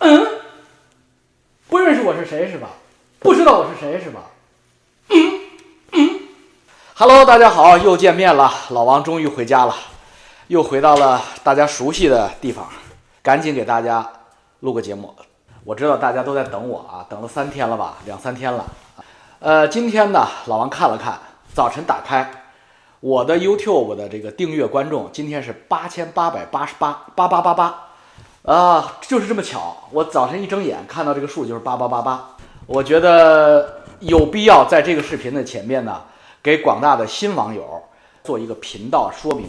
嗯，不认识我是谁是吧？不知道我是谁是吧？嗯嗯。Hello，大家好，又见面了。老王终于回家了，又回到了大家熟悉的地方，赶紧给大家录个节目。我知道大家都在等我啊，等了三天了吧，两三天了。呃，今天呢，老王看了看，早晨打开我的 YouTube 的这个订阅观众，今天是八千八百八十八八八八八。啊，就是这么巧，我早晨一睁眼看到这个数就是八八八八，我觉得有必要在这个视频的前面呢，给广大的新网友做一个频道说明。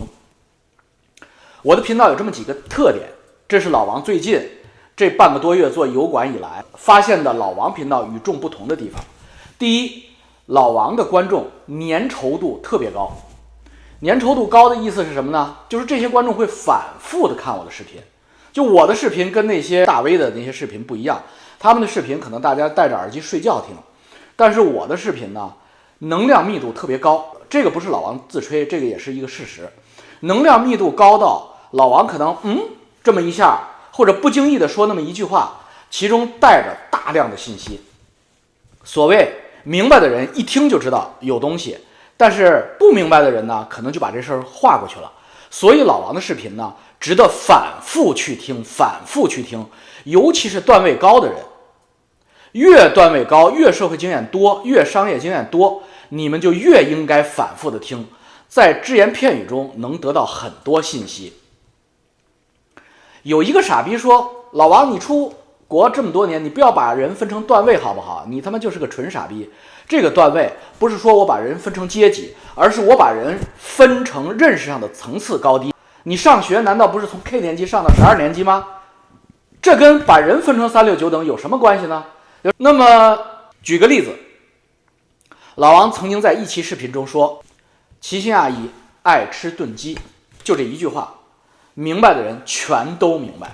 我的频道有这么几个特点，这是老王最近这半个多月做油管以来发现的老王频道与众不同的地方。第一，老王的观众粘稠度特别高，粘稠度高的意思是什么呢？就是这些观众会反复的看我的视频。就我的视频跟那些大 V 的那些视频不一样，他们的视频可能大家戴着耳机睡觉听，但是我的视频呢，能量密度特别高。这个不是老王自吹，这个也是一个事实。能量密度高到老王可能嗯这么一下，或者不经意的说那么一句话，其中带着大量的信息。所谓明白的人一听就知道有东西，但是不明白的人呢，可能就把这事儿划过去了。所以老王的视频呢。值得反复去听，反复去听，尤其是段位高的人，越段位高，越社会经验多，越商业经验多，你们就越应该反复的听，在只言片语中能得到很多信息。有一个傻逼说：“老王，你出国这么多年，你不要把人分成段位好不好？你他妈就是个纯傻逼。这个段位不是说我把人分成阶级，而是我把人分成认识上的层次高低。”你上学难道不是从 K 年级上到十二年级吗？这跟把人分成三六九等有什么关系呢？那么举个例子，老王曾经在一期视频中说，齐心阿姨爱吃炖鸡，就这一句话，明白的人全都明白。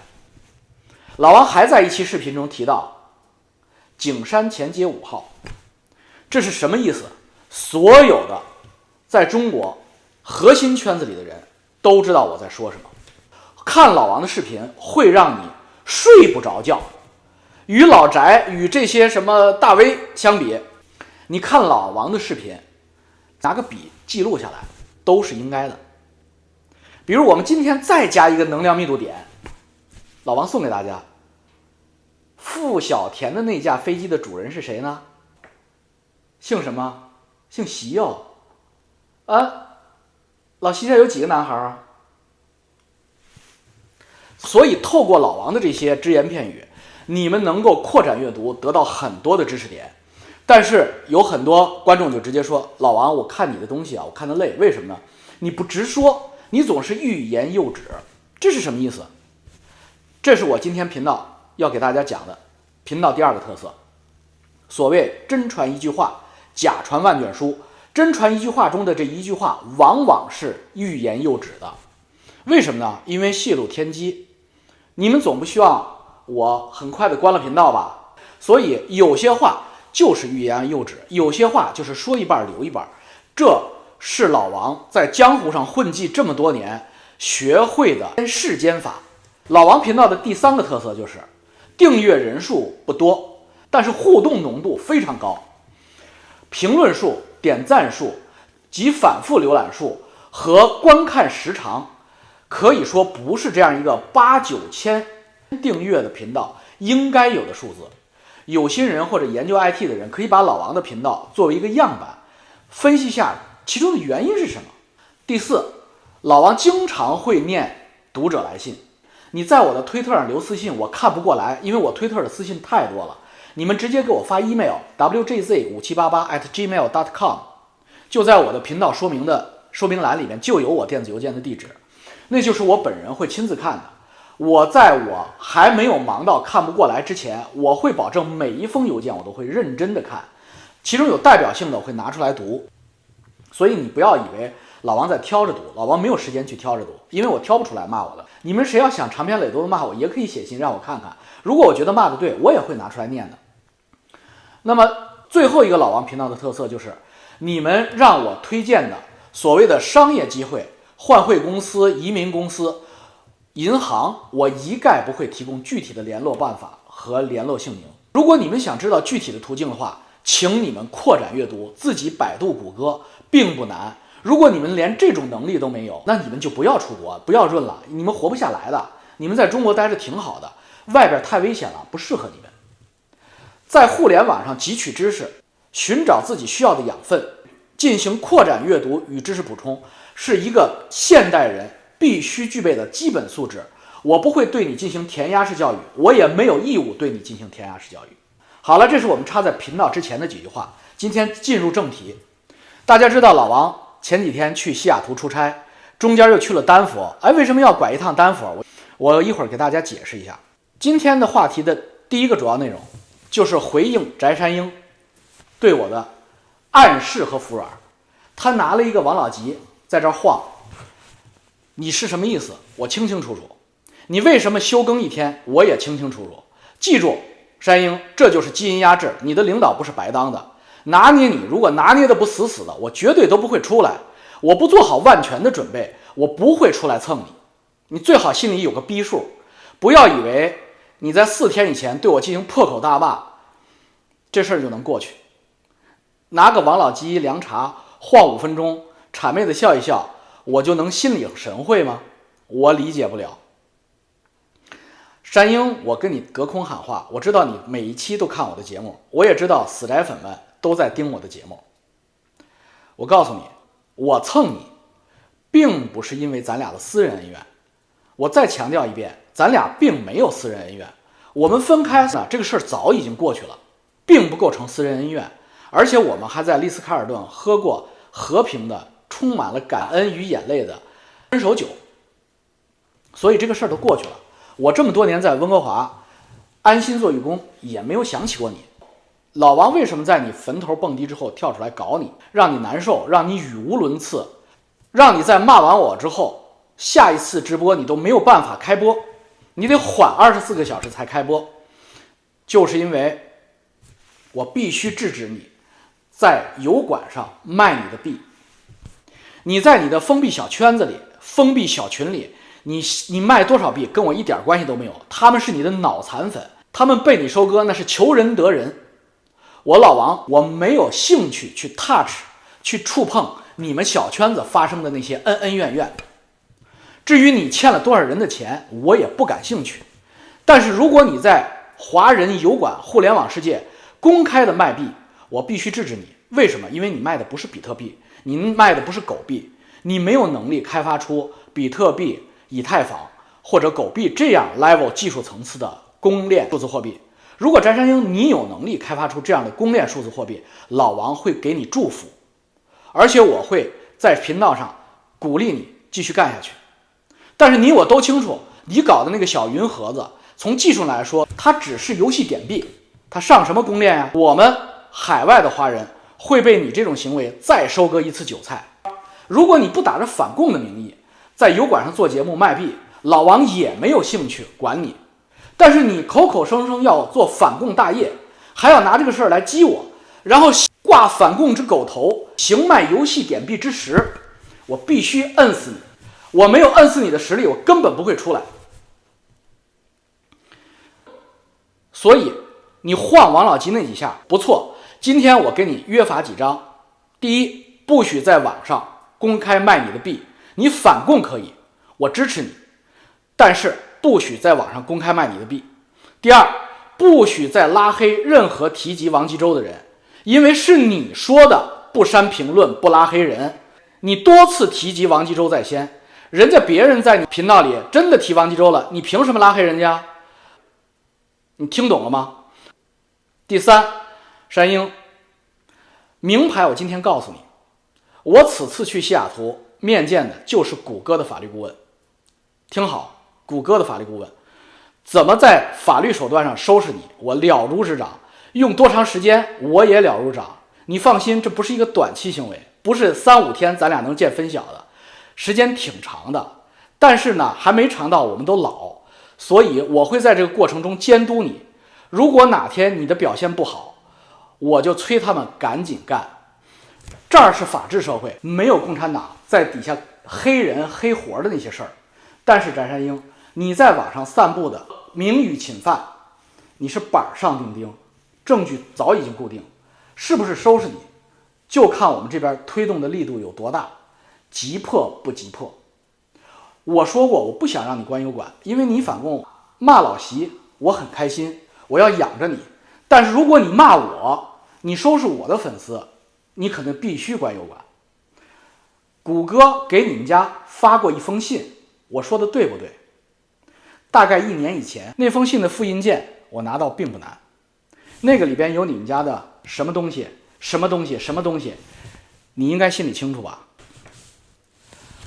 老王还在一期视频中提到，景山前街五号，这是什么意思？所有的在中国核心圈子里的人。都知道我在说什么。看老王的视频会让你睡不着觉。与老翟与这些什么大 V 相比，你看老王的视频，拿个笔记录下来都是应该的。比如我们今天再加一个能量密度点，老王送给大家。付小田的那架飞机的主人是谁呢？姓什么？姓习哦。啊。老西家有几个男孩啊？所以透过老王的这些只言片语，你们能够扩展阅读，得到很多的知识点。但是有很多观众就直接说：“老王，我看你的东西啊，我看的累，为什么呢？你不直说，你总是欲言又止，这是什么意思？”这是我今天频道要给大家讲的频道第二个特色。所谓真传一句话，假传万卷书。真传一句话中的这一句话，往往是欲言又止的，为什么呢？因为泄露天机。你们总不希望我很快的关了频道吧？所以有些话就是欲言又止，有些话就是说一半留一半。这是老王在江湖上混迹这么多年学会的世间法。老王频道的第三个特色就是订阅人数不多，但是互动浓度非常高，评论数。点赞数及反复浏览数和观看时长，可以说不是这样一个八九千订阅的频道应该有的数字。有心人或者研究 IT 的人可以把老王的频道作为一个样板，分析下其中的原因是什么。第四，老王经常会念读者来信，你在我的推特上留私信，我看不过来，因为我推特的私信太多了。你们直接给我发 email wgz 五七八八 at gmail dot com，就在我的频道说明的说明栏里面就有我电子邮件的地址，那就是我本人会亲自看的。我在我还没有忙到看不过来之前，我会保证每一封邮件我都会认真的看，其中有代表性的我会拿出来读。所以你不要以为老王在挑着读，老王没有时间去挑着读，因为我挑不出来骂我的。你们谁要想长篇累牍的骂我，也可以写信让我看看，如果我觉得骂的对，我也会拿出来念的。那么最后一个老王频道的特色就是，你们让我推荐的所谓的商业机会、换汇公司、移民公司、银行，我一概不会提供具体的联络办法和联络姓名。如果你们想知道具体的途径的话，请你们扩展阅读，自己百度、谷歌并不难。如果你们连这种能力都没有，那你们就不要出国，不要润了，你们活不下来的。你们在中国待着挺好的，外边太危险了，不适合你们。在互联网上汲取知识，寻找自己需要的养分，进行扩展阅读与知识补充，是一个现代人必须具备的基本素质。我不会对你进行填鸭式教育，我也没有义务对你进行填鸭式教育。好了，这是我们插在频道之前的几句话。今天进入正题，大家知道老王前几天去西雅图出差，中间又去了丹佛。哎，为什么要拐一趟丹佛？我我一会儿给大家解释一下。今天的话题的第一个主要内容，就是回应翟山鹰对我的暗示和服软。他拿了一个王老吉在这晃，你是什么意思？我清清楚楚。你为什么休更一天？我也清清楚楚。记住，山鹰，这就是基因压制。你的领导不是白当的，拿捏你，如果拿捏的不死死的，我绝对都不会出来。我不做好万全的准备，我不会出来蹭你。你最好心里有个逼数，不要以为你在四天以前对我进行破口大骂，这事儿就能过去。拿个王老吉凉茶晃五分钟，谄媚的笑一笑，我就能心领神会吗？我理解不了。山鹰，我跟你隔空喊话，我知道你每一期都看我的节目，我也知道死宅粉们都在盯我的节目。我告诉你，我蹭你，并不是因为咱俩的私人恩怨。我再强调一遍，咱俩并没有私人恩怨。我们分开呢，这个事儿早已经过去了，并不构成私人恩怨。而且我们还在丽思卡尔顿喝过和平的、充满了感恩与眼泪的分手酒，所以这个事儿都过去了。我这么多年在温哥华安心做义工，也没有想起过你。老王为什么在你坟头蹦迪之后跳出来搞你，让你难受，让你语无伦次，让你在骂完我之后，下一次直播你都没有办法开播，你得缓二十四个小时才开播，就是因为我必须制止你在油管上卖你的币。你在你的封闭小圈子里、封闭小群里。你你卖多少币跟我一点关系都没有，他们是你的脑残粉，他们被你收割那是求人得人。我老王我没有兴趣去 touch 去触碰你们小圈子发生的那些恩恩怨怨。至于你欠了多少人的钱，我也不感兴趣。但是如果你在华人油管互联网世界公开的卖币，我必须制止你。为什么？因为你卖的不是比特币，你卖的不是狗币，你没有能力开发出比特币。以太坊或者狗币这样 level 技术层次的公链数字货币，如果翟山鹰你有能力开发出这样的公链数字货币，老王会给你祝福，而且我会在频道上鼓励你继续干下去。但是你我都清楚，你搞的那个小云盒子，从技术来说，它只是游戏点币，它上什么公链呀？我们海外的华人会被你这种行为再收割一次韭菜。如果你不打着反共的名义，在油管上做节目卖币，老王也没有兴趣管你。但是你口口声声要做反共大业，还要拿这个事儿来激我，然后挂反共之狗头，行卖游戏点币之实，我必须摁死你！我没有摁死你的实力，我根本不会出来。所以你晃王老吉那几下不错。今天我给你约法几章：第一，不许在网上公开卖你的币。你反共可以，我支持你，但是不许在网上公开卖你的币。第二，不许再拉黑任何提及王吉洲的人，因为是你说的不删评论、不拉黑人。你多次提及王吉洲在先，人家别人在你频道里真的提王继洲了，你凭什么拉黑人家？你听懂了吗？第三，山鹰，名牌，我今天告诉你，我此次去西雅图。面见的就是谷歌的法律顾问，听好，谷歌的法律顾问怎么在法律手段上收拾你，我了如指掌。用多长时间，我也了如指掌。你放心，这不是一个短期行为，不是三五天咱俩能见分晓的，时间挺长的。但是呢，还没长到我们都老，所以我会在这个过程中监督你。如果哪天你的表现不好，我就催他们赶紧干。这儿是法治社会，没有共产党在底下黑人黑活的那些事儿。但是翟山鹰，你在网上散布的名誉侵犯，你是板上钉钉，证据早已经固定，是不是收拾你，就看我们这边推动的力度有多大，急迫不急迫。我说过，我不想让你关油管，因为你反共骂老习，我很开心，我要养着你。但是如果你骂我，你收拾我的粉丝，你可能必须关油管。谷歌给你们家发过一封信，我说的对不对？大概一年以前，那封信的复印件我拿到并不难，那个里边有你们家的什么东西，什么东西，什么东西，你应该心里清楚吧？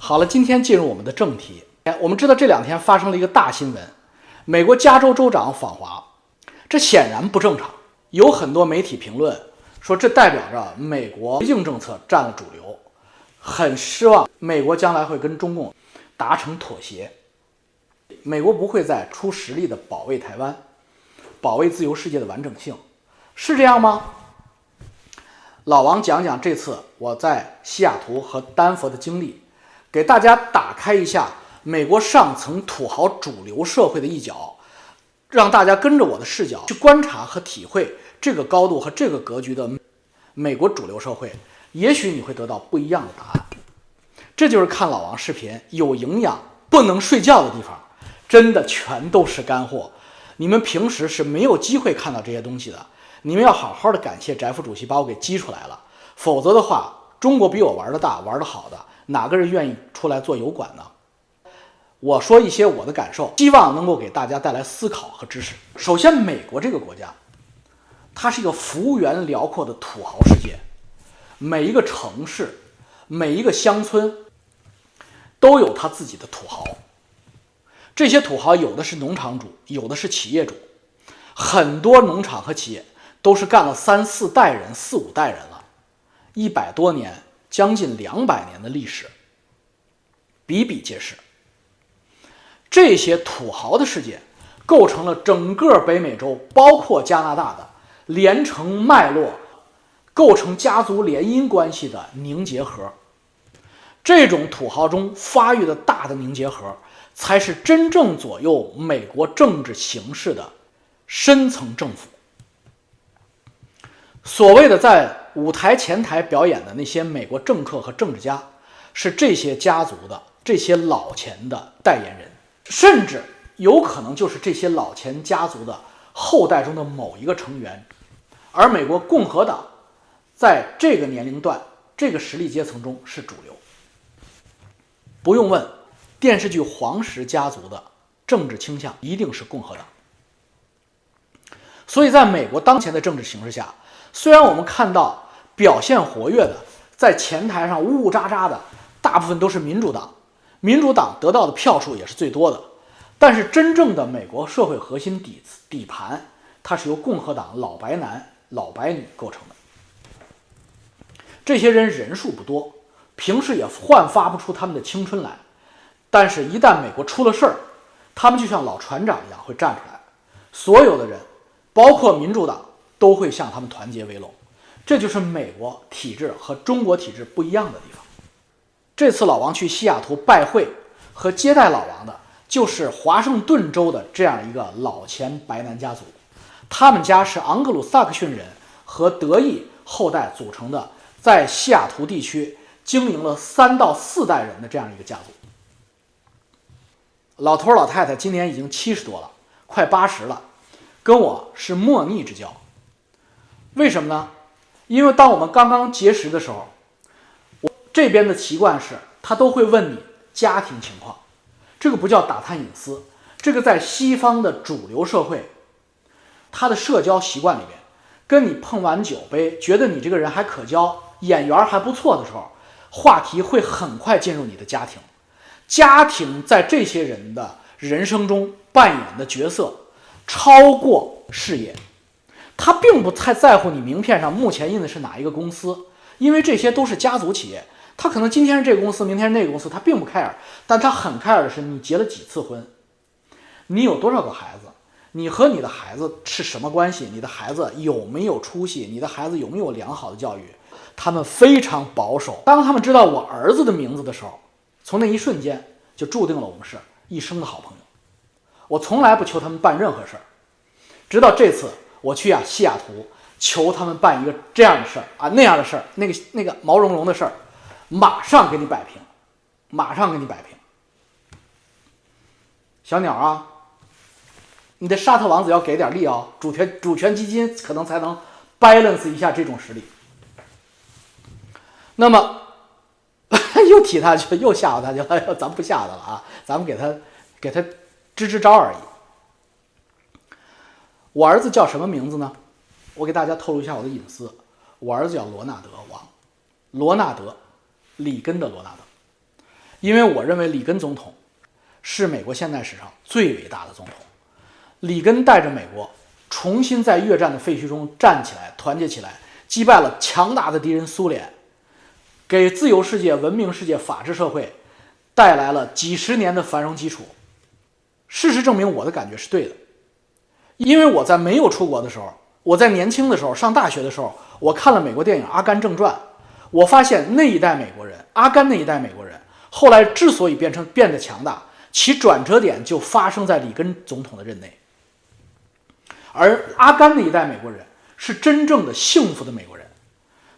好了，今天进入我们的正题。哎，我们知道这两天发生了一个大新闻，美国加州州长访华，这显然不正常。有很多媒体评论说，这代表着美国硬政策占了主流，很失望。美国将来会跟中共达成妥协，美国不会再出实力的保卫台湾，保卫自由世界的完整性，是这样吗？老王讲讲这次我在西雅图和丹佛的经历。给大家打开一下美国上层土豪主流社会的一角，让大家跟着我的视角去观察和体会这个高度和这个格局的美国主流社会，也许你会得到不一样的答案。这就是看老王视频有营养、不能睡觉的地方，真的全都是干货。你们平时是没有机会看到这些东西的，你们要好好的感谢翟副主席把我给激出来了，否则的话，中国比我玩的大、玩的好的。哪个人愿意出来做油管呢？我说一些我的感受，希望能够给大家带来思考和知识。首先，美国这个国家，它是一个幅员辽阔的土豪世界，每一个城市、每一个乡村都有他自己的土豪。这些土豪有的是农场主，有的是企业主，很多农场和企业都是干了三四代人、四五代人了，一百多年。将近两百年的历史，比比皆是。这些土豪的世界，构成了整个北美洲，包括加拿大的连成脉络，构成家族联姻关系的凝结核。这种土豪中发育的大的凝结核，才是真正左右美国政治形势的深层政府。所谓的在。舞台前台表演的那些美国政客和政治家，是这些家族的这些老钱的代言人，甚至有可能就是这些老钱家族的后代中的某一个成员。而美国共和党在这个年龄段、这个实力阶层中是主流。不用问，电视剧《黄石家族》的政治倾向一定是共和党。所以，在美国当前的政治形势下。虽然我们看到表现活跃的，在前台上呜呜喳喳的，大部分都是民主党，民主党得到的票数也是最多的，但是真正的美国社会核心底底盘，它是由共和党老白男、老白女构成的。这些人人数不多，平时也焕发不出他们的青春来，但是，一旦美国出了事儿，他们就像老船长一样会站出来，所有的人，包括民主党。都会向他们团结为拢，这就是美国体制和中国体制不一样的地方。这次老王去西雅图拜会和接待老王的，就是华盛顿州的这样一个老钱白男家族，他们家是昂格鲁萨克逊人和德裔后代组成的，在西雅图地区经营了三到四代人的这样一个家族。老头老太太今年已经七十多了，快八十了，跟我是莫逆之交。为什么呢？因为当我们刚刚结识的时候，我这边的习惯是，他都会问你家庭情况，这个不叫打探隐私，这个在西方的主流社会，他的社交习惯里边，跟你碰完酒杯，觉得你这个人还可交，眼缘还不错的时候，话题会很快进入你的家庭，家庭在这些人的人生中扮演的角色，超过事业。他并不太在乎你名片上目前印的是哪一个公司，因为这些都是家族企业。他可能今天是这个公司，明天是那个公司，他并不 care。但他很 care 的是你结了几次婚，你有多少个孩子，你和你的孩子是什么关系，你的孩子有没有出息，你的孩子有没有良好的教育，他们非常保守。当他们知道我儿子的名字的时候，从那一瞬间就注定了我们是一生的好朋友。我从来不求他们办任何事儿。直到这次我去啊西雅图求他们办一个这样的事儿啊那样的事儿，那个那个毛茸茸的事儿，马上给你摆平，马上给你摆平。小鸟啊，你的沙特王子要给点力啊，主权主权基金可能才能 balance 一下这种实力。那么 又提他去，又吓唬他去了，咱不吓他了啊，咱们给他给他支支招而已。我儿子叫什么名字呢？我给大家透露一下我的隐私。我儿子叫罗纳德王，罗纳德，里根的罗纳德。因为我认为里根总统是美国现代史上最伟大的总统。里根带着美国重新在越战的废墟中站起来，团结起来，击败了强大的敌人苏联，给自由世界、文明世界、法治社会带来了几十年的繁荣基础。事实证明，我的感觉是对的。因为我在没有出国的时候，我在年轻的时候上大学的时候，我看了美国电影《阿甘正传》，我发现那一代美国人，阿甘那一代美国人，后来之所以变成变得强大，其转折点就发生在里根总统的任内。而阿甘那一代美国人是真正的幸福的美国人，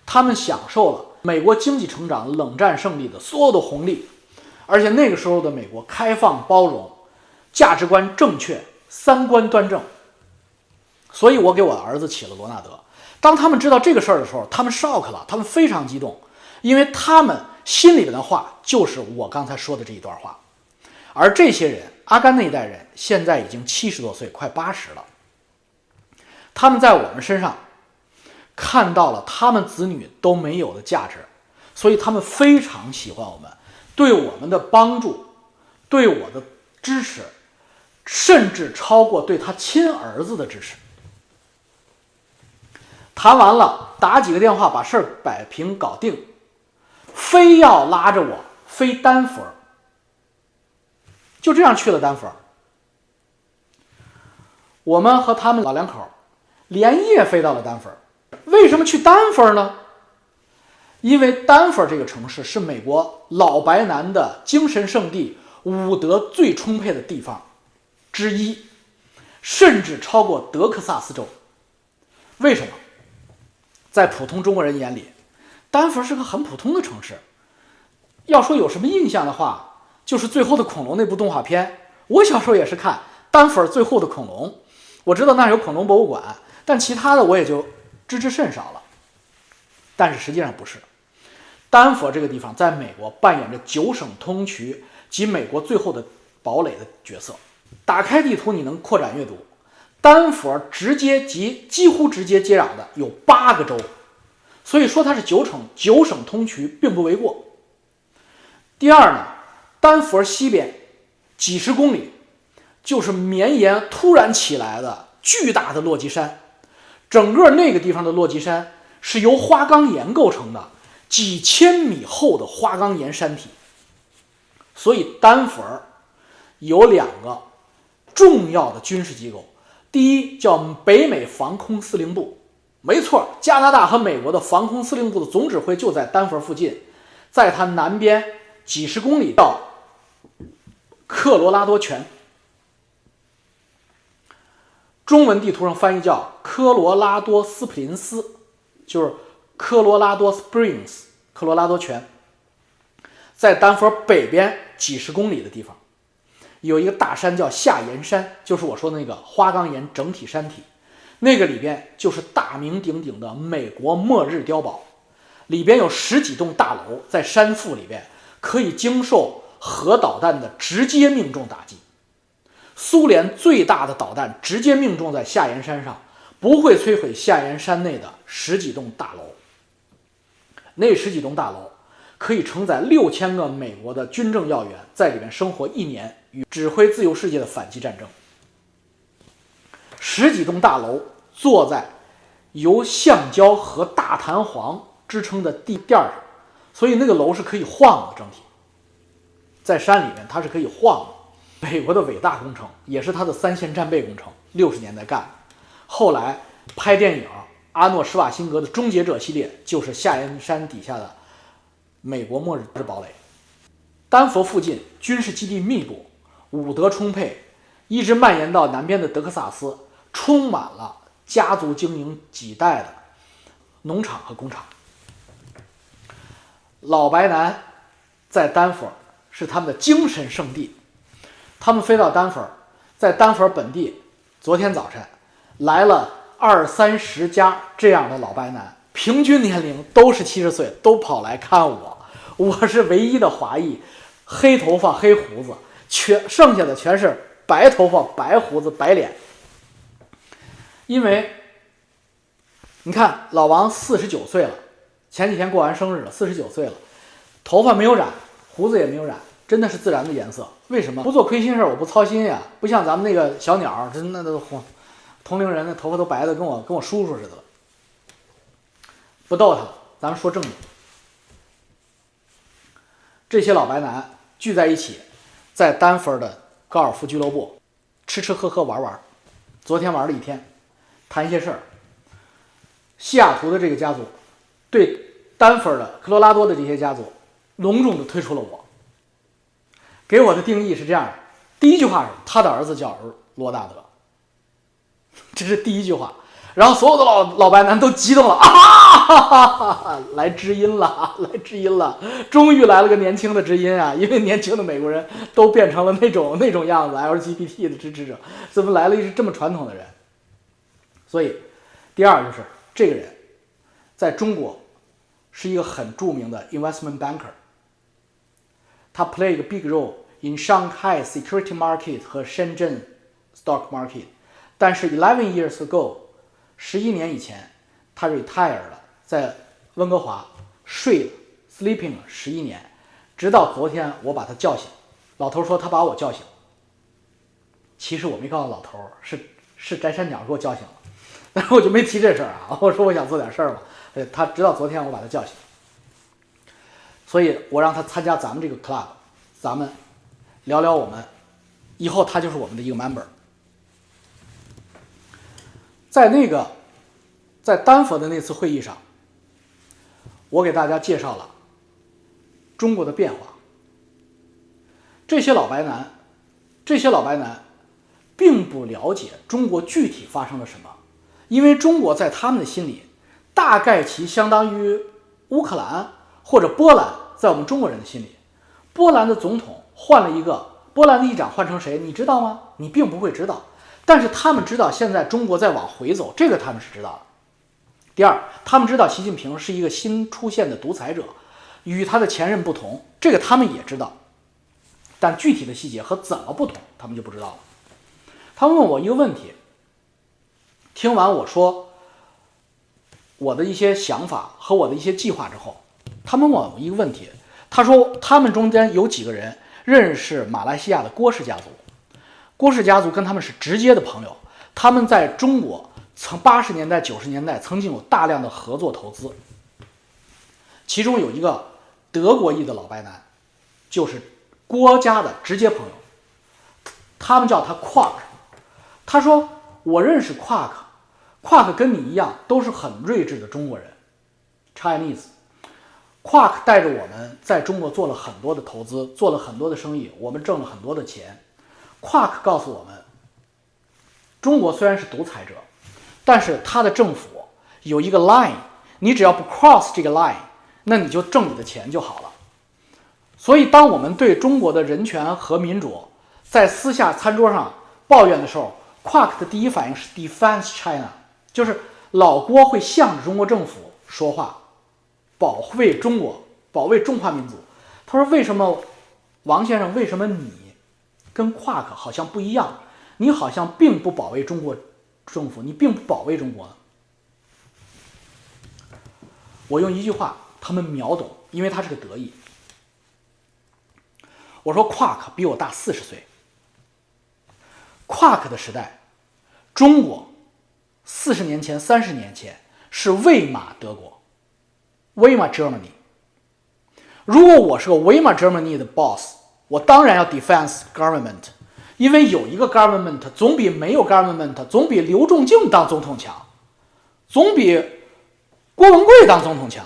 他们享受了美国经济成长、冷战胜利的所有的红利，而且那个时候的美国开放包容，价值观正确，三观端正。所以我给我儿子起了罗纳德。当他们知道这个事儿的时候，他们 shock 了，他们非常激动，因为他们心里边的话就是我刚才说的这一段话。而这些人，阿甘那一代人，现在已经七十多岁，快八十了。他们在我们身上看到了他们子女都没有的价值，所以他们非常喜欢我们，对我们的帮助，对我的支持，甚至超过对他亲儿子的支持。谈完了，打几个电话把事儿摆平搞定，非要拉着我飞丹佛，就这样去了丹佛。我们和他们老两口连夜飞到了丹佛。为什么去丹佛呢？因为丹佛这个城市是美国老白男的精神圣地，武德最充沛的地方之一，甚至超过德克萨斯州。为什么？在普通中国人眼里，丹佛是个很普通的城市。要说有什么印象的话，就是《最后的恐龙》那部动画片。我小时候也是看《丹佛最后的恐龙》，我知道那有恐龙博物馆，但其他的我也就知之甚少了。但是实际上不是，丹佛这个地方在美国扮演着九省通衢及美国最后的堡垒的角色。打开地图，你能扩展阅读。丹佛直接及几乎直接接壤的有八个州，所以说它是九省九省通衢，并不为过。第二呢，丹佛西边几十公里就是绵延突然起来的巨大的落基山，整个那个地方的落基山是由花岗岩构成的，几千米厚的花岗岩山体。所以丹佛有两个重要的军事机构。第一叫北美防空司令部，没错，加拿大和美国的防空司令部的总指挥就在丹佛附近，在它南边几十公里到科罗拉多泉，中文地图上翻译叫科罗拉多斯普林斯，就是科罗拉多 Springs，科罗拉多泉，在丹佛北边几十公里的地方。有一个大山叫下岩山，就是我说的那个花岗岩整体山体，那个里边就是大名鼎鼎的美国末日碉堡，里边有十几栋大楼，在山腹里边可以经受核导弹的直接命中打击。苏联最大的导弹直接命中在下岩山上，不会摧毁下岩山内的十几栋大楼。那十几栋大楼可以承载六千个美国的军政要员在里面生活一年。与指挥自由世界的反击战争，十几栋大楼坐在由橡胶和大弹簧支撑的地垫上，所以那个楼是可以晃的。整体在山里面，它是可以晃的。美国的伟大工程，也是它的三线战备工程，六十年代干的。后来拍电影，阿诺施瓦辛格的《终结者》系列就是下岩山底下的美国末日之堡垒。丹佛附近军事基地密布。武德充沛，一直蔓延到南边的德克萨斯，充满了家族经营几代的农场和工厂。老白男在丹佛是他们的精神圣地，他们飞到丹佛，在丹佛本地，昨天早晨来了二三十家这样的老白男，平均年龄都是七十岁，都跑来看我，我是唯一的华裔，黑头发黑胡子，全剩下的全是白头发白胡子白脸，因为你看老王四十九岁了。前几天过完生日了，四十九岁了，头发没有染，胡子也没有染，真的是自然的颜色。为什么不做亏心事儿？我不操心呀，不像咱们那个小鸟，真的都同龄人的头发都白的跟我跟我叔叔似的了。不逗他，咱们说正经。这些老白男聚在一起，在丹佛的高尔夫俱乐部吃吃喝喝玩玩，昨天玩了一天，谈一些事儿。西雅图的这个家族。对丹佛的、科罗拉多的这些家族，隆重的推出了我。给我的定义是这样的：第一句话是他的儿子叫罗大德，这是第一句话。然后所有的老老白男都激动了 啊！来知音了，来知音了，终于来了个年轻的知音啊！因为年轻的美国人都变成了那种 那种样子，LGBT 的支持者，怎么来了一个这么传统的人？所以，第二就是这个人，在中国。是一个很著名的 investment banker，他 play 一个 big role in Shanghai security market 和深圳 stock market。但是 eleven years ago，十一年以前，他 retired 了，在温哥华睡了 sleeping 了十一年，直到昨天我把他叫醒。老头说他把我叫醒，其实我没告诉老头，是是翟山鸟给我叫醒了，但是我就没提这事儿啊。我说我想做点事儿嘛。呃，他直到昨天我把他叫醒，所以我让他参加咱们这个 club，咱们聊聊我们，以后他就是我们的一个 member。在那个在丹佛的那次会议上，我给大家介绍了中国的变化。这些老白男，这些老白男并不了解中国具体发生了什么，因为中国在他们的心里。大概其相当于乌克兰或者波兰，在我们中国人的心里，波兰的总统换了一个，波兰的议长换成谁，你知道吗？你并不会知道，但是他们知道现在中国在往回走，这个他们是知道的。第二，他们知道习近平是一个新出现的独裁者，与他的前任不同，这个他们也知道，但具体的细节和怎么不同，他们就不知道了。他问我一个问题，听完我说。我的一些想法和我的一些计划之后，他们问我一个问题，他说他们中间有几个人认识马来西亚的郭氏家族，郭氏家族跟他们是直接的朋友，他们在中国曾八十年代九十年代曾经有大量的合作投资，其中有一个德国裔的老白男，就是郭家的直接朋友，他们叫他 Quark，他说我认识 Quark。Quark 跟你一样，都是很睿智的中国人，Chinese。Quark 带着我们在中国做了很多的投资，做了很多的生意，我们挣了很多的钱。Quark 告诉我们，中国虽然是独裁者，但是他的政府有一个 line，你只要不 cross 这个 line，那你就挣你的钱就好了。所以，当我们对中国的人权和民主在私下餐桌上抱怨的时候，Quark 的第一反应是 defense China。就是老郭会向着中国政府说话，保卫中国，保卫中华民族。他说：“为什么，王先生？为什么你跟夸克好像不一样？你好像并不保卫中国政府，你并不保卫中国？”我用一句话，他们秒懂，因为他是个德裔。我说：“夸克比我大四十岁。夸克的时代，中国。”四十年前、三十年前是魏玛德国，Weimar Germany。如果我是个 Weimar Germany 的 boss，我当然要 defense government，因为有一个 government 总比没有 government，总比刘仲敬当总统强，总比郭文贵当总统强，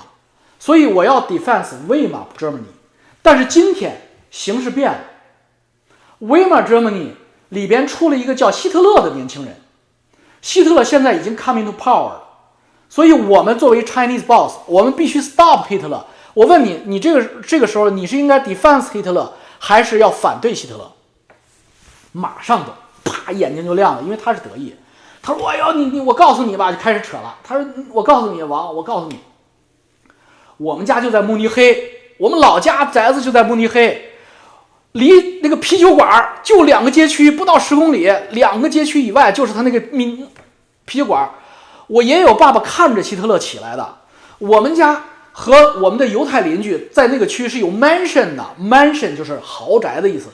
所以我要 defense Weimar Germany。但是今天形势变了，Weimar Germany 里边出了一个叫希特勒的年轻人。希特勒现在已经 coming to power 了，所以我们作为 Chinese boss，我们必须 stop 希特勒。我问你，你这个这个时候你是应该 defense 希特勒，还是要反对希特勒？马上就啪眼睛就亮了，因为他是得意。他说：“哎呦，你你我告诉你吧，就开始扯了。”他说：“我告诉你，王，我告诉你，我们家就在慕尼黑，我们老家宅子就在慕尼黑，离那个啤酒馆就两个街区，不到十公里，两个街区以外就是他那个民啤酒馆。我爷爷我爸爸看着希特勒起来的。我们家和我们的犹太邻居在那个区是有 mansion 的，mansion 就是豪宅的意思。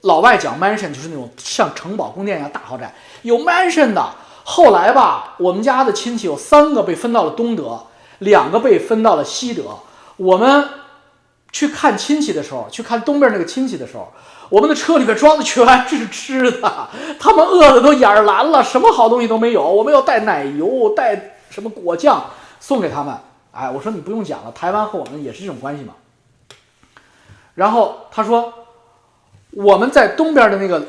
老外讲 mansion 就是那种像城堡宫殿一样大豪宅，有 mansion 的。”后来吧，我们家的亲戚有三个被分到了东德，两个被分到了西德。我们去看亲戚的时候，去看东边那个亲戚的时候，我们的车里面装的全是吃的，他们饿的都眼儿蓝了，什么好东西都没有。我们要带奶油，带什么果酱送给他们。哎，我说你不用讲了，台湾和我们也是这种关系嘛。然后他说，我们在东边的那个。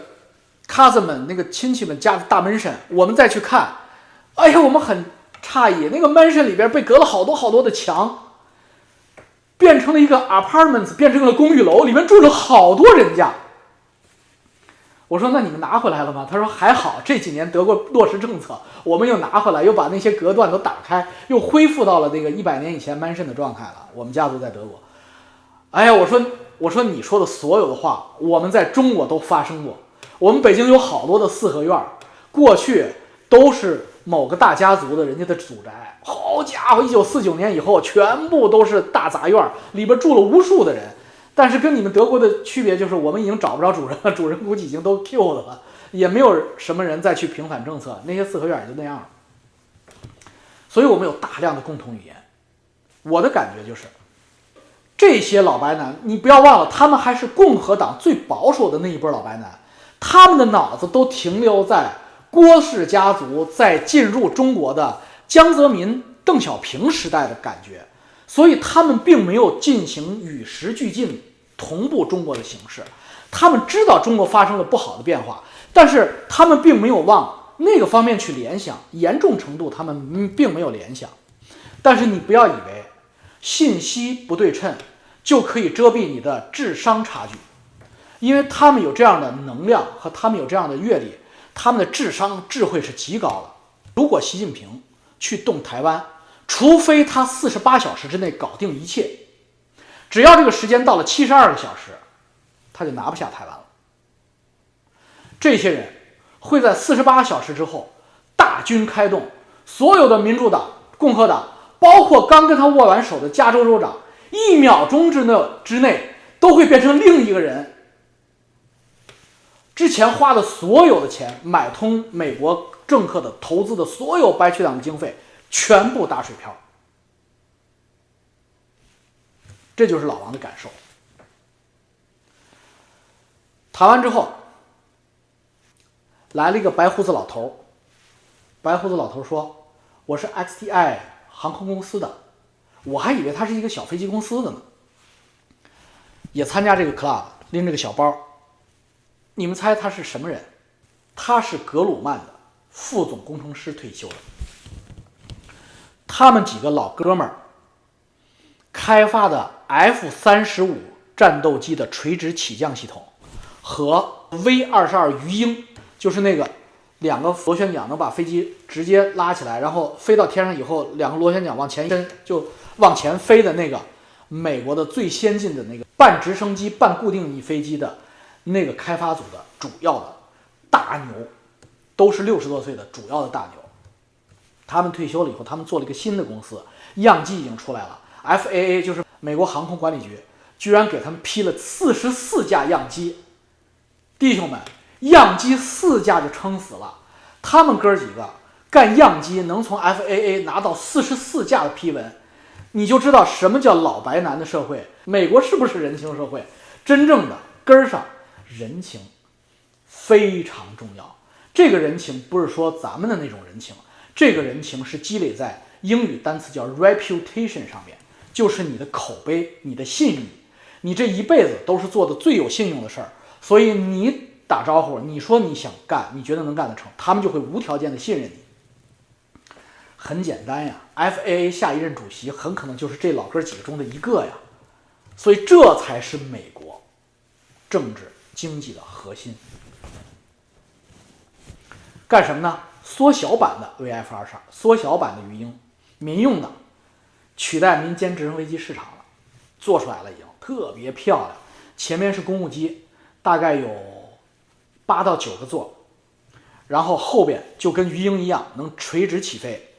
cousin 们那个亲戚们家的大门神，我们再去看，哎呀，我们很诧异，那个门神里边被隔了好多好多的墙，变成了一个 apartments，变成了公寓楼，里面住了好多人家。我说那你们拿回来了吗？他说还好，这几年德国落实政策，我们又拿回来，又把那些隔断都打开，又恢复到了那个一百年以前门神的状态了。我们家族在德国。哎呀，我说我说你说的所有的话，我们在中国都发生过。我们北京有好多的四合院，过去都是某个大家族的人家的祖宅。好家伙，一九四九年以后，全部都是大杂院，里边住了无数的人。但是跟你们德国的区别就是，我们已经找不着主人了，主人估计已经都 Q 了，也没有什么人再去平反政策，那些四合院也就那样了。所以我们有大量的共同语言。我的感觉就是，这些老白男，你不要忘了，他们还是共和党最保守的那一波老白男。他们的脑子都停留在郭氏家族在进入中国的江泽民、邓小平时代的感觉，所以他们并没有进行与时俱进、同步中国的形式。他们知道中国发生了不好的变化，但是他们并没有往那个方面去联想，严重程度他们并没有联想。但是你不要以为信息不对称就可以遮蔽你的智商差距。因为他们有这样的能量和他们有这样的阅历，他们的智商智慧是极高的。如果习近平去动台湾，除非他四十八小时之内搞定一切，只要这个时间到了七十二个小时，他就拿不下台湾了。这些人会在四十八小时之后大军开动，所有的民主党、共和党，包括刚跟他握完手的加州州长，一秒钟之内之内都会变成另一个人。之前花的所有的钱买通美国政客的投资的所有白区党的经费，全部打水漂。这就是老王的感受。谈完之后，来了一个白胡子老头白胡子老头说：“我是 XTI 航空公司的，我还以为他是一个小飞机公司的呢。”也参加这个 club，拎着个小包。你们猜他是什么人？他是格鲁曼的副总工程师退休的。他们几个老哥们儿开发的 F 三十五战斗机的垂直起降系统和 V 二十二鱼鹰，就是那个两个螺旋桨能把飞机直接拉起来，然后飞到天上以后，两个螺旋桨往前伸就往前飞的那个美国的最先进的那个半直升机半固定翼飞机的。那个开发组的主要的大牛，都是六十多岁的主要的大牛。他们退休了以后，他们做了一个新的公司，样机已经出来了。FAA 就是美国航空管理局，居然给他们批了四十四架样机。弟兄们，样机四架就撑死了，他们哥几个干样机能从 FAA 拿到四十四架的批文，你就知道什么叫老白男的社会。美国是不是人情社会？真正的根儿上。人情非常重要，这个人情不是说咱们的那种人情，这个人情是积累在英语单词叫 reputation 上面，就是你的口碑、你的信誉，你这一辈子都是做的最有信用的事儿，所以你打招呼，你说你想干，你觉得能干得成，他们就会无条件的信任你。很简单呀，FAA 下一任主席很可能就是这老哥几个中的一个呀，所以这才是美国政治经济的核心。干什么呢？缩小版的 VF 二十二，缩小版的鱼鹰，民用的，取代民间直升飞机市场了，做出来了已经特别漂亮。前面是公务机，大概有八到九个座，然后后边就跟鱼鹰一样，能垂直起飞，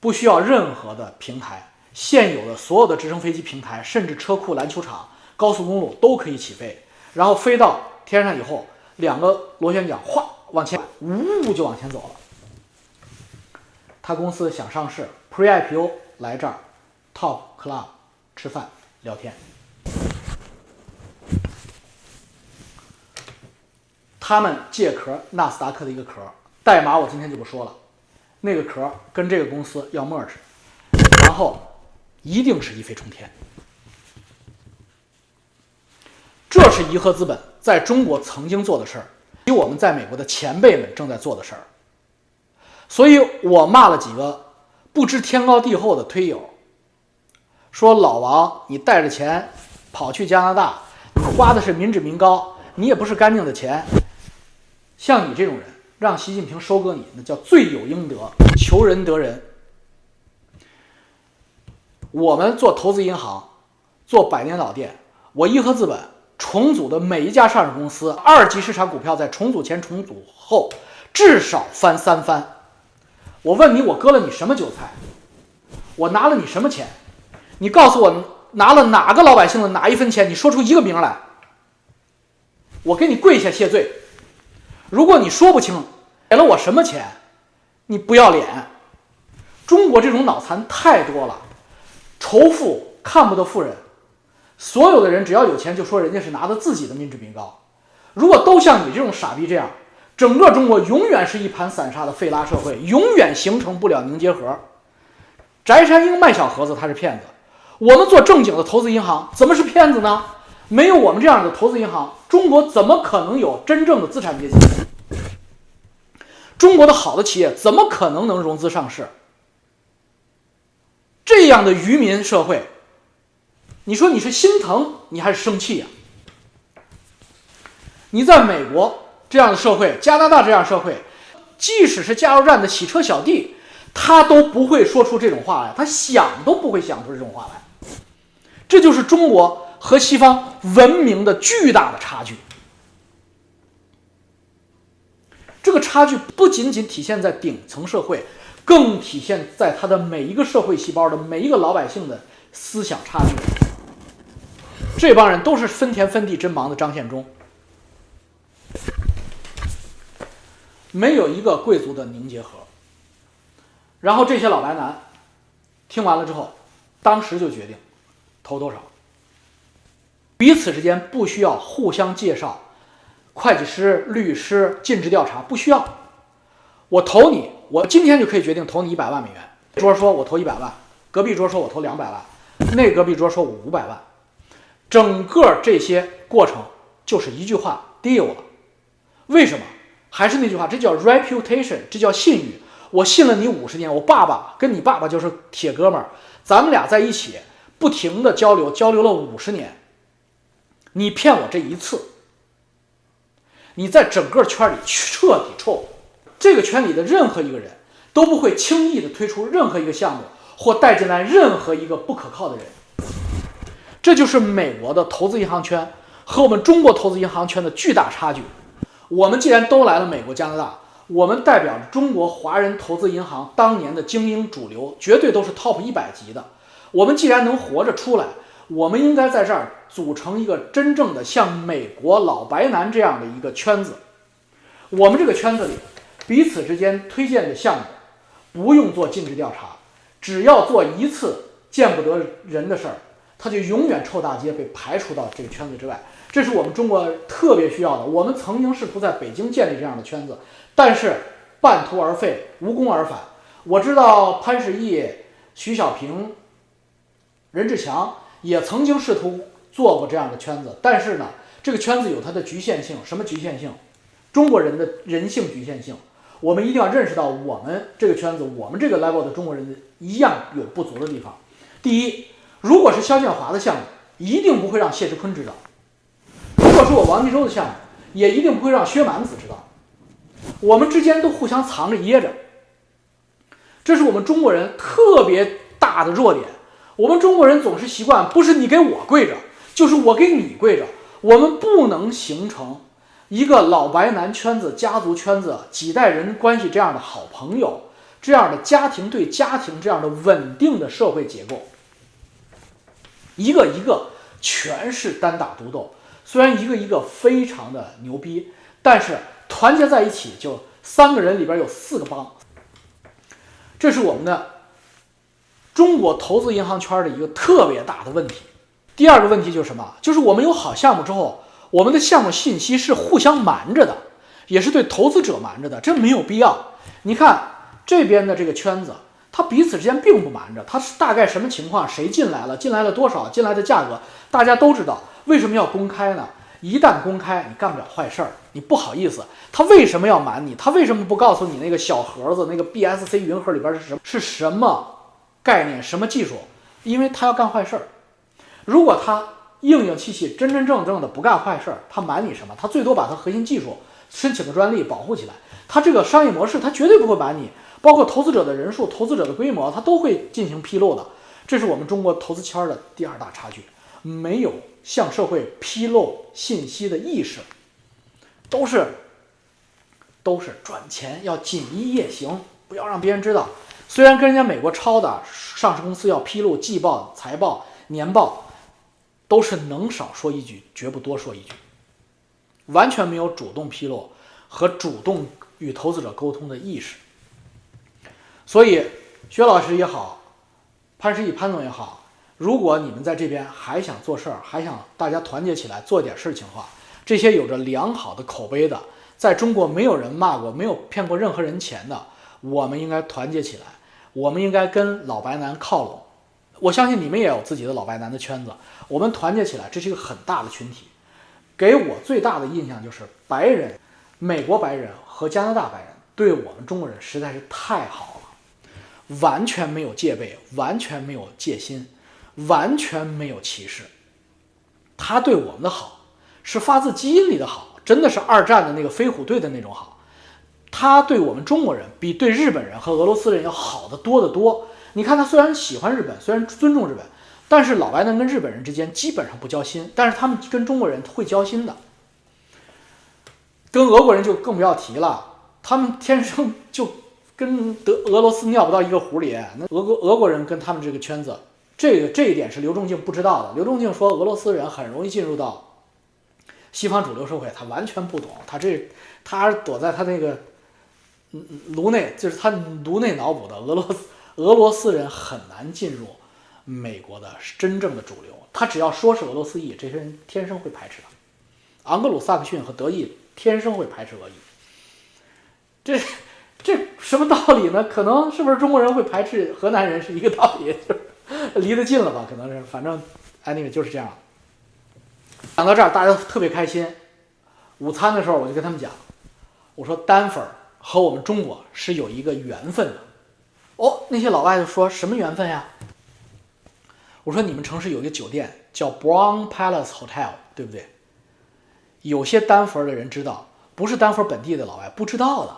不需要任何的平台。现有的所有的直升飞机平台，甚至车库、篮球场、高速公路都可以起飞。然后飞到天上以后，两个螺旋桨哗往前，呜就往前走了。他公司想上市，Pre-IPO 来这儿，Top Club 吃饭聊天。他们借壳纳斯达克的一个壳，代码我今天就不说了。那个壳跟这个公司要 merge，然后一定是一飞冲天。这是颐和资本在中国曾经做的事儿，比我们在美国的前辈们正在做的事儿。所以我骂了几个不知天高地厚的推友，说老王你带着钱跑去加拿大，你花的是民脂民膏，你也不是干净的钱。像你这种人，让习近平收割你，那叫罪有应得，求人得人。我们做投资银行，做百年老店，我颐和资本重组的每一家上市公司，二级市场股票在重组前、重组后至少翻三番。我问你，我割了你什么韭菜？我拿了你什么钱？你告诉我拿了哪个老百姓的哪一分钱？你说出一个名来，我给你跪下谢罪。如果你说不清给了我什么钱，你不要脸。中国这种脑残太多了，仇富看不得富人，所有的人只要有钱就说人家是拿的自己的民脂民膏。如果都像你这种傻逼这样，整个中国永远是一盘散沙的费拉社会，永远形成不了凝结核。翟山鹰卖小盒子他是骗子，我们做正经的投资银行怎么是骗子呢？没有我们这样的投资银行，中国怎么可能有真正的资产阶级？中国的好的企业怎么可能能融资上市？这样的愚民社会，你说你是心疼你还是生气呀？你在美国这样的社会，加拿大这样社会，即使是加油站的洗车小弟，他都不会说出这种话来，他想都不会想出这种话来。这就是中国。和西方文明的巨大的差距，这个差距不仅仅体现在顶层社会，更体现在他的每一个社会细胞的每一个老百姓的思想差距。这帮人都是分田分地真忙的张献忠，没有一个贵族的凝结核。然后这些老白男听完了之后，当时就决定投多少。彼此之间不需要互相介绍，会计师、律师、尽职调查不需要。我投你，我今天就可以决定投你一百万美元。桌说我投一百万，隔壁桌说我投两百万，那隔壁桌说我五百万。整个这些过程就是一句话，deal 了。为什么？还是那句话，这叫 reputation，这叫信誉。我信了你五十年，我爸爸跟你爸爸就是铁哥们儿，咱们俩在一起不停的交流，交流了五十年。你骗我这一次，你在整个圈里彻底臭。这个圈里的任何一个人都不会轻易的推出任何一个项目或带进来任何一个不可靠的人。这就是美国的投资银行圈和我们中国投资银行圈的巨大差距。我们既然都来了美国、加拿大，我们代表着中国华人投资银行当年的精英主流，绝对都是 top 一百级的。我们既然能活着出来。我们应该在这儿组成一个真正的像美国老白男这样的一个圈子。我们这个圈子里，彼此之间推荐的项目不用做尽职调查，只要做一次见不得人的事儿，他就永远臭大街，被排除到这个圈子之外。这是我们中国特别需要的。我们曾经试图在北京建立这样的圈子，但是半途而废，无功而返。我知道潘石屹、徐小平、任志强。也曾经试图做过这样的圈子，但是呢，这个圈子有它的局限性。什么局限性？中国人的人性局限性。我们一定要认识到我们这个圈子，我们这个 level 的中国人一样有不足的地方。第一，如果是肖建华的项目，一定不会让谢志坤知道；果是我王继洲的项目，也一定不会让薛蛮子知道。我们之间都互相藏着掖着，这是我们中国人特别大的弱点。我们中国人总是习惯，不是你给我跪着，就是我给你跪着。我们不能形成一个老白男圈子、家族圈子几代人关系这样的好朋友，这样的家庭对家庭这样的稳定的社会结构。一个一个全是单打独斗，虽然一个一个非常的牛逼，但是团结在一起就三个人里边有四个帮。这是我们的中国投资银行圈的一个特别大的问题。第二个问题就是什么？就是我们有好项目之后，我们的项目信息是互相瞒着的，也是对投资者瞒着的，这没有必要。你看这边的这个圈子。他彼此之间并不瞒着，他是大概什么情况？谁进来了？进来了多少？进来的价格大家都知道。为什么要公开呢？一旦公开，你干不了坏事儿，你不好意思。他为什么要瞒你？他为什么不告诉你那个小盒子、那个 BSC 云盒里边是什么？是什么概念？什么技术？因为他要干坏事儿。如果他硬硬气气、真真正正的不干坏事儿，他瞒你什么？他最多把他核心技术申请个专利保护起来。他这个商业模式，他绝对不会瞒你。包括投资者的人数、投资者的规模，他都会进行披露的。这是我们中国投资圈的第二大差距，没有向社会披露信息的意识，都是都是赚钱要锦衣夜行，不要让别人知道。虽然跟人家美国抄的，上市公司要披露季报、财报、年报，都是能少说一句，绝不多说一句，完全没有主动披露和主动与投资者沟通的意识。所以，薛老师也好，潘石屹潘总也好，如果你们在这边还想做事儿，还想大家团结起来做点事情的话，这些有着良好的口碑的，在中国没有人骂过、没有骗过任何人钱的，我们应该团结起来，我们应该跟老白男靠拢。我相信你们也有自己的老白男的圈子，我们团结起来，这是一个很大的群体。给我最大的印象就是白人、美国白人和加拿大白人对我们中国人实在是太好了。完全没有戒备，完全没有戒心，完全没有歧视。他对我们的好是发自基因里的好，真的是二战的那个飞虎队的那种好。他对我们中国人比对日本人和俄罗斯人要好得多得多。你看，他虽然喜欢日本，虽然尊重日本，但是老白能跟日本人之间基本上不交心，但是他们跟中国人会交心的。跟俄国人就更不要提了，他们天生就。跟德俄罗斯尿不到一个壶里，那俄国俄国人跟他们这个圈子，这个这一点是刘仲敬不知道的。刘仲敬说俄罗斯人很容易进入到西方主流社会，他完全不懂，他这他躲在他那个嗯颅内，就是他颅内脑补的俄罗斯俄罗斯人很难进入美国的真正的主流，他只要说是俄罗斯裔，这些人天生会排斥他。昂格鲁萨克逊和德裔天生会排斥俄裔，这。这什么道理呢？可能是不是中国人会排斥河南人是一个道理，就是 离得近了吧？可能是，反正哎，那个就是这样。讲到这儿，大家特别开心。午餐的时候，我就跟他们讲，我说丹佛和我们中国是有一个缘分的。哦，那些老外就说什么缘分呀？我说你们城市有一个酒店叫 Brown Palace Hotel，对不对？有些丹佛的人知道，不是丹佛本地的老外不知道的。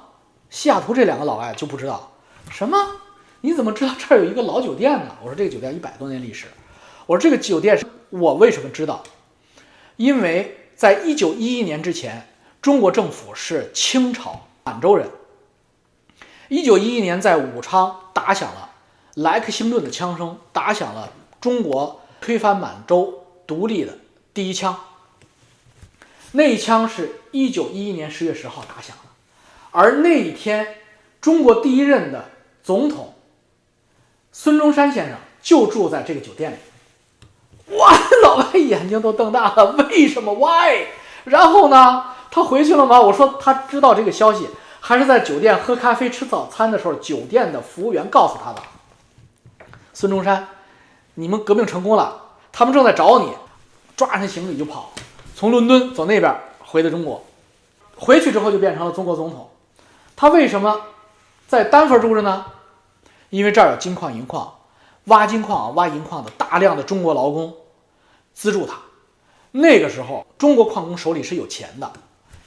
西雅图这两个老外就不知道什么？你怎么知道这儿有一个老酒店呢？我说这个酒店一百多年历史。我说这个酒店是我为什么知道？因为在一九一一年之前，中国政府是清朝满洲人。一九一一年在武昌打响了莱克星顿的枪声，打响了中国推翻满洲独立的第一枪。那一枪是一九一一年十月十号打响的。而那一天，中国第一任的总统孙中山先生就住在这个酒店里。哇，老外眼睛都瞪大了，为什么？Why？然后呢？他回去了吗？我说他知道这个消息，还是在酒店喝咖啡吃早餐的时候，酒店的服务员告诉他的。孙中山，你们革命成功了，他们正在找你，抓上行李就跑，从伦敦走那边回的中国，回去之后就变成了中国总统。他为什么在丹佛住着呢？因为这儿有金矿、银矿，挖金矿、挖银矿的大量的中国劳工资助他。那个时候，中国矿工手里是有钱的，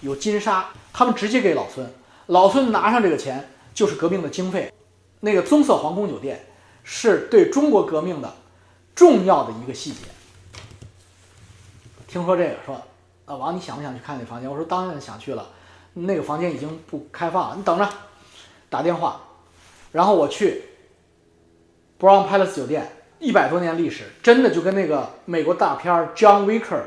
有金沙，他们直接给老孙，老孙拿上这个钱就是革命的经费。那个棕色皇宫酒店是对中国革命的重要的一个细节。听说这个，说老王，你想不想去看那房间？我说当然想去了。那个房间已经不开放了，你等着，打电话。然后我去 Brown Palace 酒店，一百多年历史，真的就跟那个美国大片 John Wicker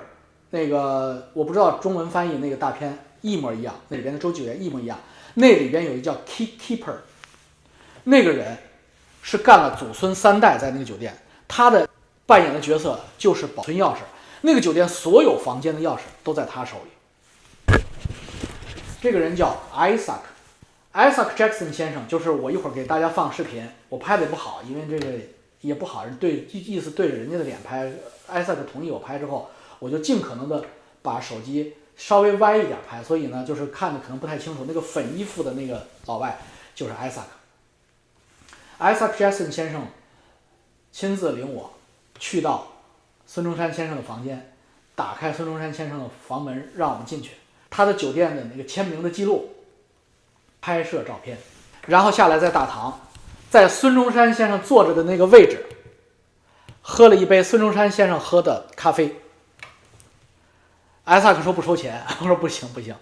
那个我不知道中文翻译那个大片一模一样，那里边的周九爷一模一样。那里边有一个叫 Key Keeper，那个人是干了祖孙三代在那个酒店，他的扮演的角色就是保存钥匙。那个酒店所有房间的钥匙都在他手里。这个人叫 Isaac Isaac Jackson 先生，就是我一会儿给大家放视频，我拍的也不好，因为这个也不好，对意意思对着人家的脸拍。Isaac 同意我拍之后，我就尽可能的把手机稍微歪一点拍，所以呢，就是看的可能不太清楚。那个粉衣服的那个老外就是 Isaac，Isaac Jackson 先生亲自领我去到孙中山先生的房间，打开孙中山先生的房门，让我们进去。他的酒店的那个签名的记录，拍摄照片，然后下来在大堂，在孙中山先生坐着的那个位置，喝了一杯孙中山先生喝的咖啡。艾萨克说不收钱，我说不行不行，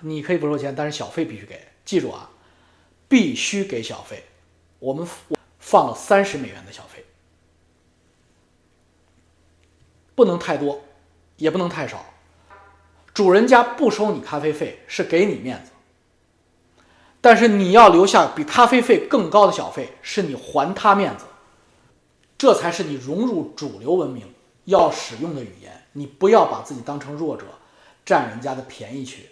你可以不收钱，但是小费必须给，记住啊，必须给小费。我们放了三十美元的小费，不能太多，也不能太少。主人家不收你咖啡费是给你面子，但是你要留下比咖啡费更高的小费，是你还他面子，这才是你融入主流文明要使用的语言。你不要把自己当成弱者，占人家的便宜去。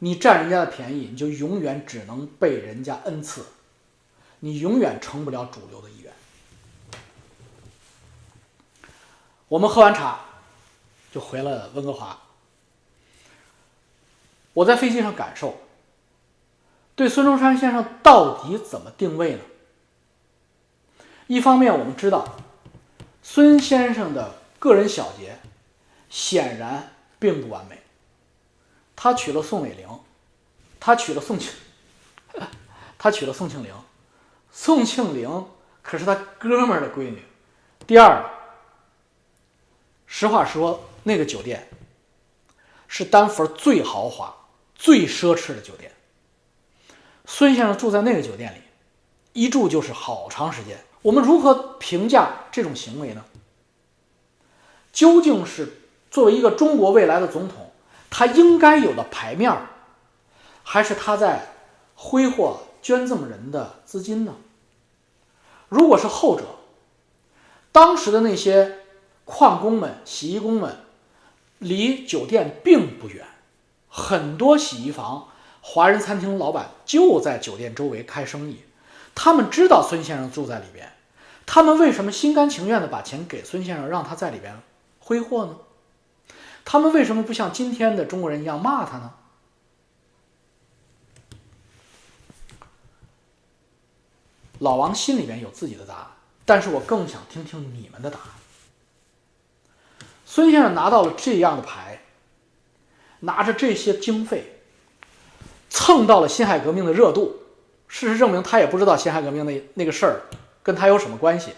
你占人家的便宜，你就永远只能被人家恩赐，你永远成不了主流的一员。我们喝完茶，就回了温哥华。我在飞机上感受，对孙中山先生到底怎么定位呢？一方面，我们知道孙先生的个人小节显然并不完美，他娶了宋美龄，他娶了宋庆，他娶了宋庆龄，宋庆龄可是他哥们儿的闺女。第二，实话说，那个酒店是丹佛最豪华。最奢侈的酒店，孙先生住在那个酒店里，一住就是好长时间。我们如何评价这种行为呢？究竟是作为一个中国未来的总统，他应该有的牌面儿，还是他在挥霍捐赠人的资金呢？如果是后者，当时的那些矿工们、洗衣工们，离酒店并不远。很多洗衣房、华人餐厅老板就在酒店周围开生意，他们知道孙先生住在里边，他们为什么心甘情愿的把钱给孙先生，让他在里边挥霍呢？他们为什么不像今天的中国人一样骂他呢？老王心里边有自己的答案，但是我更想听听你们的答案。孙先生拿到了这样的牌。拿着这些经费，蹭到了辛亥革命的热度。事实证明，他也不知道辛亥革命那那个事儿跟他有什么关系。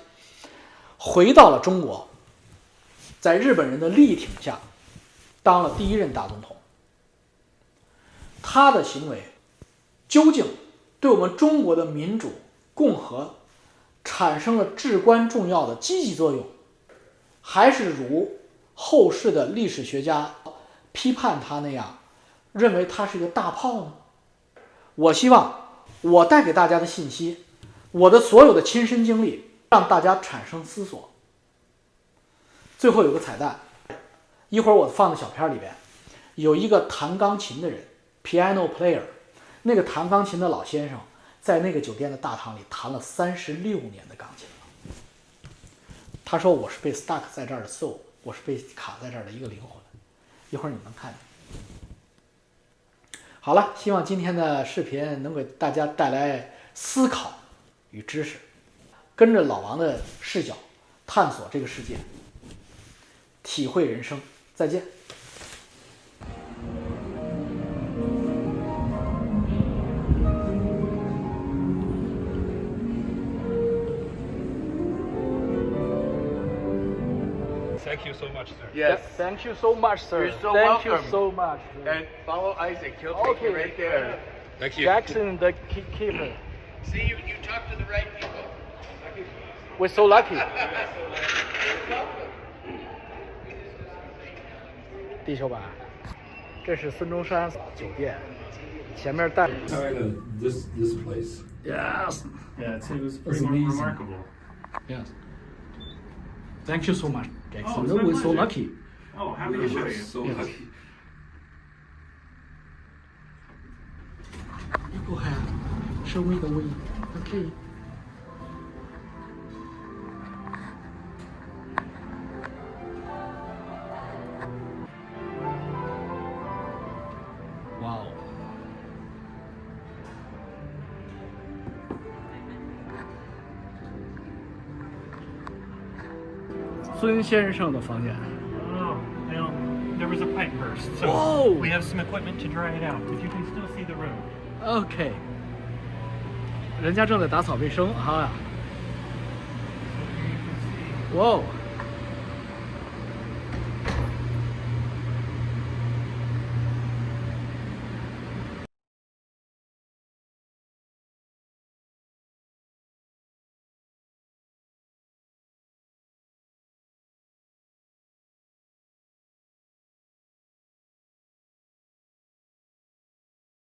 回到了中国，在日本人的力挺下，当了第一任大总统。他的行为究竟对我们中国的民主共和产生了至关重要的积极作用，还是如后世的历史学家？批判他那样，认为他是一个大炮呢？我希望我带给大家的信息，我的所有的亲身经历，让大家产生思索。最后有个彩蛋，一会儿我放的小片里边，有一个弹钢琴的人，piano player，那个弹钢琴的老先生，在那个酒店的大堂里弹了三十六年的钢琴了。他说：“我是被 stuck 在这儿的 soul，我是被卡在这儿的一个灵魂。”一会儿你能看见。好了，希望今天的视频能给大家带来思考与知识，跟着老王的视角探索这个世界，体会人生。再见。so much, sir. Yes. Thank you so much, sir. You're so Thank you welcome. so much. And follow Isaac. He'll take you Okay. right there. Thank you. Jackson, the key- keeper. See, you, you talk to the right people. We're so lucky. 地球版，这是孙中山酒店，前面带。 tired of this this place. Yes. Yeah, it's, it was That's pretty mar- amazing. remarkable. Yes. Thank you so much, Jackson. Oh, it's my We're so lucky. Oh, happy to show We're you. so Yes. lucky. Go ahead. Show me the way. Okay. 孙先生的房间。Oh, well, there was a pipe burst, so Whoa. we have some equipment to dry it out. But you can still see the room. Okay. 人家正在打扫卫生哈。哇哦